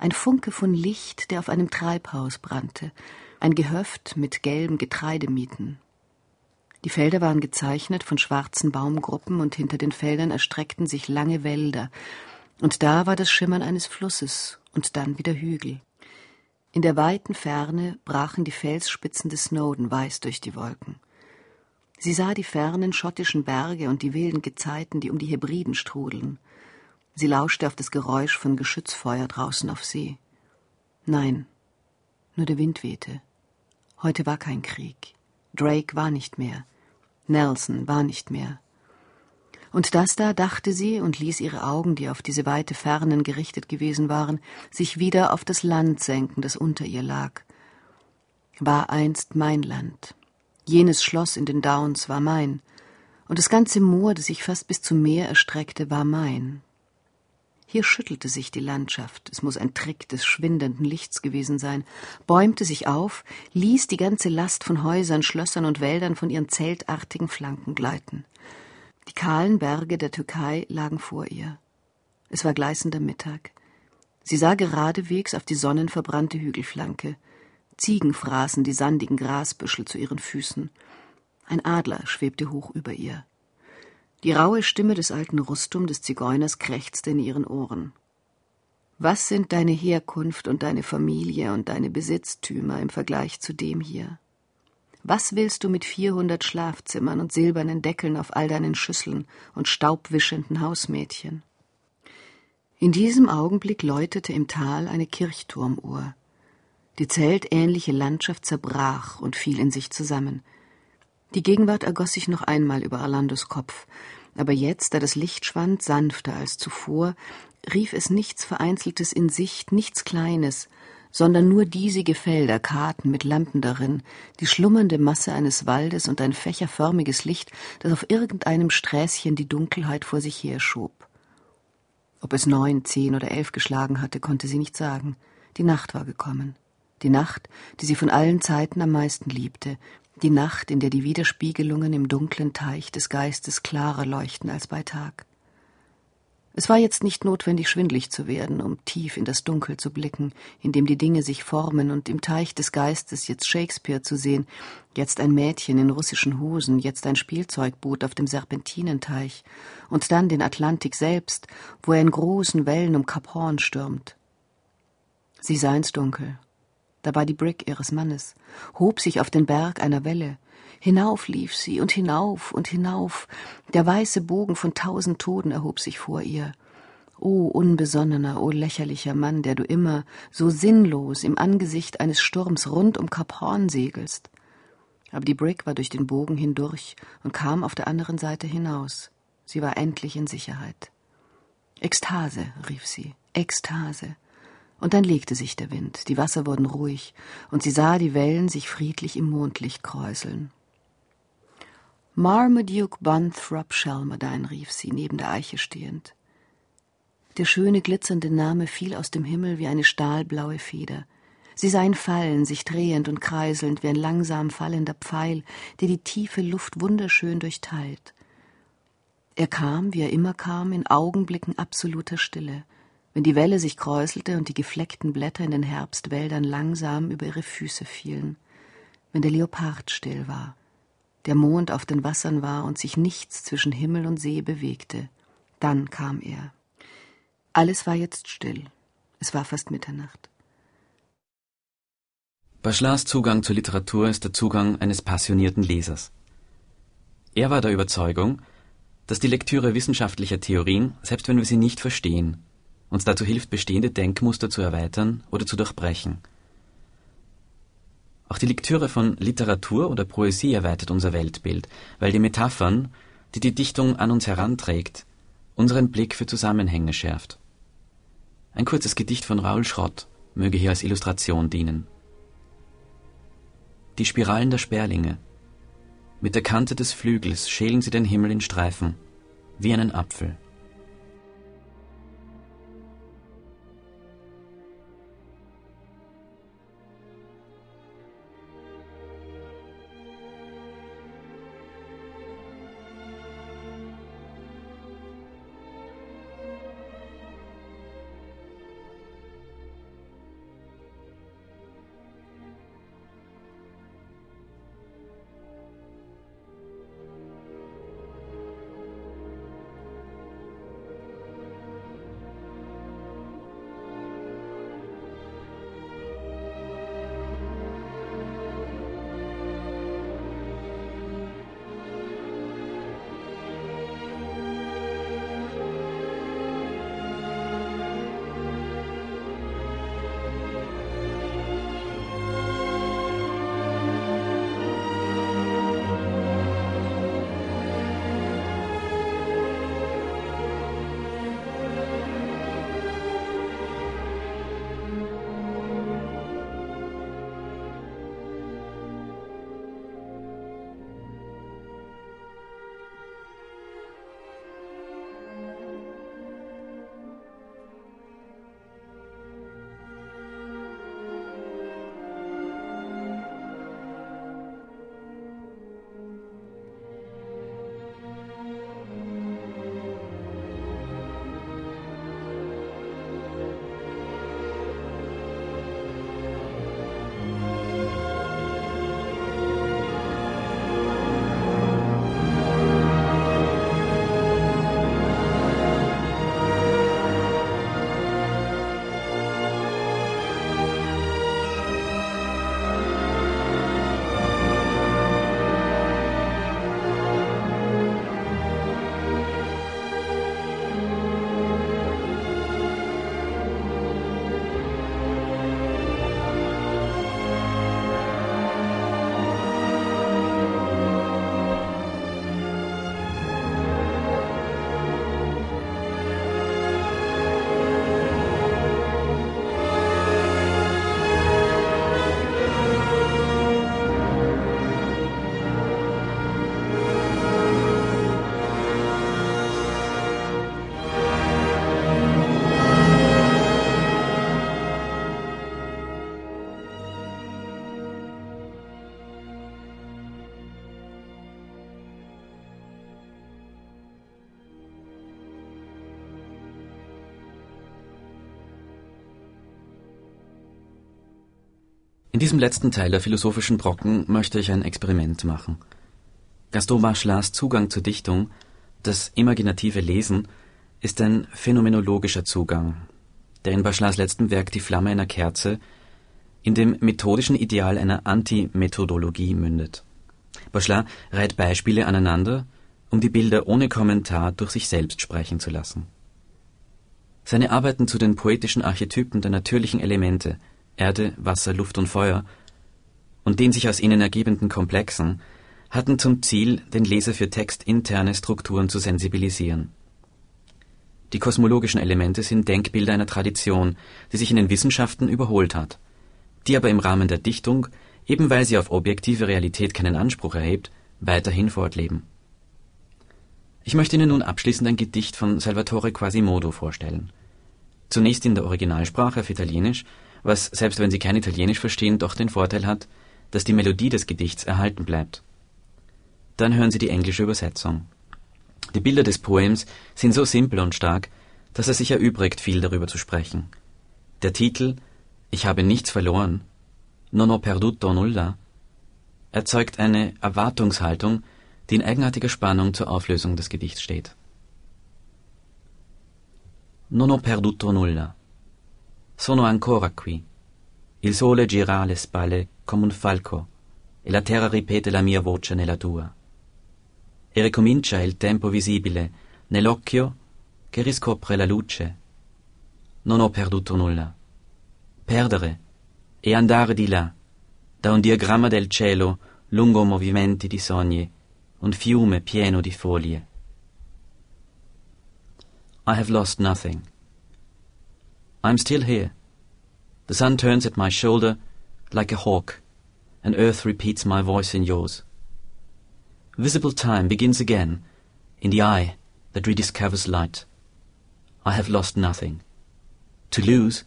ein Funke von Licht, der auf einem Treibhaus brannte, ein Gehöft mit gelben Getreidemieten, die Felder waren gezeichnet von schwarzen Baumgruppen und hinter den Feldern erstreckten sich lange Wälder, und da war das Schimmern eines Flusses und dann wieder Hügel. In der weiten Ferne brachen die Felsspitzen des Snowden weiß durch die Wolken. Sie sah die fernen schottischen Berge und die wilden Gezeiten, die um die Hebriden strudeln. Sie lauschte auf das Geräusch von Geschützfeuer draußen auf See. Nein, nur der Wind wehte. Heute war kein Krieg. Drake war nicht mehr. Nelson war nicht mehr. Und das da, dachte sie und ließ ihre Augen, die auf diese weite Fernen gerichtet gewesen waren, sich wieder auf das Land senken, das unter ihr lag. War einst mein Land. Jenes Schloss in den Downs war mein, und das ganze Moor, das sich fast bis zum Meer erstreckte, war mein. Hier schüttelte sich die Landschaft, es muss ein Trick des schwindenden Lichts gewesen sein, bäumte sich auf, ließ die ganze Last von Häusern, Schlössern und Wäldern von ihren zeltartigen Flanken gleiten. Die kahlen Berge der Türkei lagen vor ihr. Es war gleißender Mittag. Sie sah geradewegs auf die sonnenverbrannte Hügelflanke. Ziegen fraßen die sandigen Grasbüschel zu ihren Füßen. Ein Adler schwebte hoch über ihr. Die raue Stimme des alten Rustum des Zigeuners krächzte in ihren Ohren. Was sind deine Herkunft und deine Familie und deine Besitztümer im Vergleich zu dem hier? Was willst du mit vierhundert Schlafzimmern und silbernen Deckeln auf all deinen Schüsseln und staubwischenden Hausmädchen? In diesem Augenblick läutete im Tal eine Kirchturmuhr. Die zeltähnliche Landschaft zerbrach und fiel in sich zusammen. Die Gegenwart ergoss sich noch einmal über Orlandos Kopf, aber jetzt, da das Licht schwand, sanfter als zuvor, rief es nichts Vereinzeltes in Sicht, nichts Kleines, sondern nur diesige Felder, Karten mit Lampen darin, die schlummernde Masse eines Waldes und ein fächerförmiges Licht, das auf irgendeinem Sträßchen die Dunkelheit vor sich herschob. Ob es neun, zehn oder elf geschlagen hatte, konnte sie nicht sagen. Die Nacht war gekommen. Die Nacht, die sie von allen Zeiten am meisten liebte, die Nacht, in der die Widerspiegelungen im dunklen Teich des Geistes klarer leuchten als bei Tag. Es war jetzt nicht notwendig, schwindlig zu werden, um tief in das Dunkel zu blicken, in dem die Dinge sich formen und im Teich des Geistes jetzt Shakespeare zu sehen, jetzt ein Mädchen in russischen Hosen, jetzt ein Spielzeugboot auf dem Serpentinenteich und dann den Atlantik selbst, wo er in großen Wellen um Kap Horn stürmt. Sie sah ins Dunkel. Da war die Brick ihres Mannes, hob sich auf den Berg einer Welle, Hinauf lief sie und hinauf und hinauf. Der weiße Bogen von tausend Toden erhob sich vor ihr. O unbesonnener, o lächerlicher Mann, der du immer so sinnlos im Angesicht eines Sturms rund um Kap Horn segelst. Aber die Brick war durch den Bogen hindurch und kam auf der anderen Seite hinaus. Sie war endlich in Sicherheit. Ekstase, rief sie, Ekstase. Und dann legte sich der Wind, die Wasser wurden ruhig, und sie sah die Wellen sich friedlich im Mondlicht kräuseln. Marmaduke Bunthrop Shelmerdine, rief sie, neben der Eiche stehend. Der schöne, glitzernde Name fiel aus dem Himmel wie eine stahlblaue Feder. Sie sah ihn fallen, sich drehend und kreiselnd wie ein langsam fallender Pfeil, der die tiefe Luft wunderschön durchteilt. Er kam, wie er immer kam, in Augenblicken absoluter Stille, wenn die Welle sich kräuselte und die gefleckten Blätter in den Herbstwäldern langsam über ihre Füße fielen, wenn der Leopard still war der Mond auf den Wassern war und sich nichts zwischen Himmel und See bewegte. Dann kam er. Alles war jetzt still. Es war fast Mitternacht. Bachelars Zugang zur Literatur ist der Zugang eines passionierten Lesers. Er war der Überzeugung, dass die Lektüre wissenschaftlicher Theorien, selbst wenn wir sie nicht verstehen, uns dazu hilft, bestehende Denkmuster zu erweitern oder zu durchbrechen – auch die Lektüre von Literatur oder Poesie erweitert unser Weltbild, weil die Metaphern, die die Dichtung an uns heranträgt, unseren Blick für Zusammenhänge schärft. Ein kurzes Gedicht von Raoul Schrott möge hier als Illustration dienen. Die Spiralen der Sperlinge. Mit der Kante des Flügels schälen sie den Himmel in Streifen, wie einen Apfel. In diesem letzten Teil der philosophischen Brocken möchte ich ein Experiment machen. Gaston Bachelars Zugang zur Dichtung, das imaginative Lesen, ist ein phänomenologischer Zugang, der in Bachelars letztem Werk Die Flamme einer Kerze in dem methodischen Ideal einer Antimethodologie mündet. Bachelard reiht Beispiele aneinander, um die Bilder ohne Kommentar durch sich selbst sprechen zu lassen. Seine Arbeiten zu den poetischen Archetypen der natürlichen Elemente Erde, Wasser, Luft und Feuer und den sich aus ihnen ergebenden Komplexen hatten zum Ziel, den Leser für textinterne Strukturen zu sensibilisieren. Die kosmologischen Elemente sind Denkbilder einer Tradition, die sich in den Wissenschaften überholt hat, die aber im Rahmen der Dichtung, eben weil sie auf objektive Realität keinen Anspruch erhebt, weiterhin fortleben. Ich möchte Ihnen nun abschließend ein Gedicht von Salvatore Quasimodo vorstellen. Zunächst in der Originalsprache auf Italienisch, was, selbst wenn Sie kein Italienisch verstehen, doch den Vorteil hat, dass die Melodie des Gedichts erhalten bleibt. Dann hören Sie die englische Übersetzung. Die Bilder des Poems sind so simpel und stark, dass es sich erübrigt, viel darüber zu sprechen. Der Titel Ich habe nichts verloren, Non ho perduto nulla, erzeugt eine Erwartungshaltung, die in eigenartiger Spannung zur Auflösung des Gedichts steht. Non ho perduto nulla. Sono ancora qui. Il sole gira alle spalle come un falco e la terra ripete la mia voce nella tua. E ricomincia il tempo visibile nell'occhio che riscopre la luce. Non ho perduto nulla. Perdere e andare di là, da un diagramma del cielo lungo movimenti di sogni, un fiume pieno di foglie. I have lost nothing. I am still here. The sun turns at my shoulder like a hawk, and earth repeats my voice in yours. Visible time begins again in the eye that rediscovers light. I have lost nothing. To lose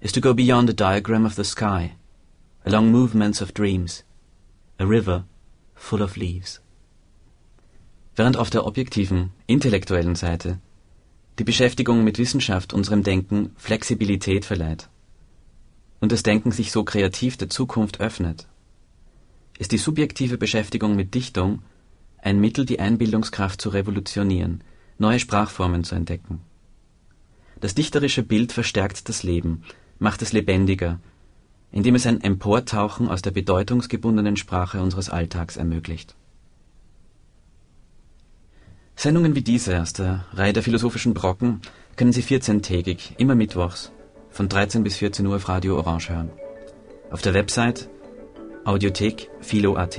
is to go beyond the diagram of the sky, along movements of dreams, a river full of leaves. Während auf der objektiven, intellektuellen Seite die Beschäftigung mit Wissenschaft unserem Denken Flexibilität verleiht und das Denken sich so kreativ der Zukunft öffnet, ist die subjektive Beschäftigung mit Dichtung ein Mittel, die Einbildungskraft zu revolutionieren, neue Sprachformen zu entdecken. Das dichterische Bild verstärkt das Leben, macht es lebendiger, indem es ein Emportauchen aus der bedeutungsgebundenen Sprache unseres Alltags ermöglicht. Sendungen wie diese aus der Reihe der philosophischen Brocken können Sie 14-tägig, immer mittwochs, von 13 bis 14 Uhr auf Radio Orange hören. Auf der Website Audiothek Philo.at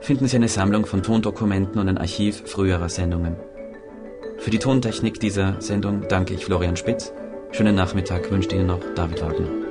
finden Sie eine Sammlung von Tondokumenten und ein Archiv früherer Sendungen. Für die Tontechnik dieser Sendung danke ich Florian Spitz. Schönen Nachmittag wünscht Ihnen noch David Wagner.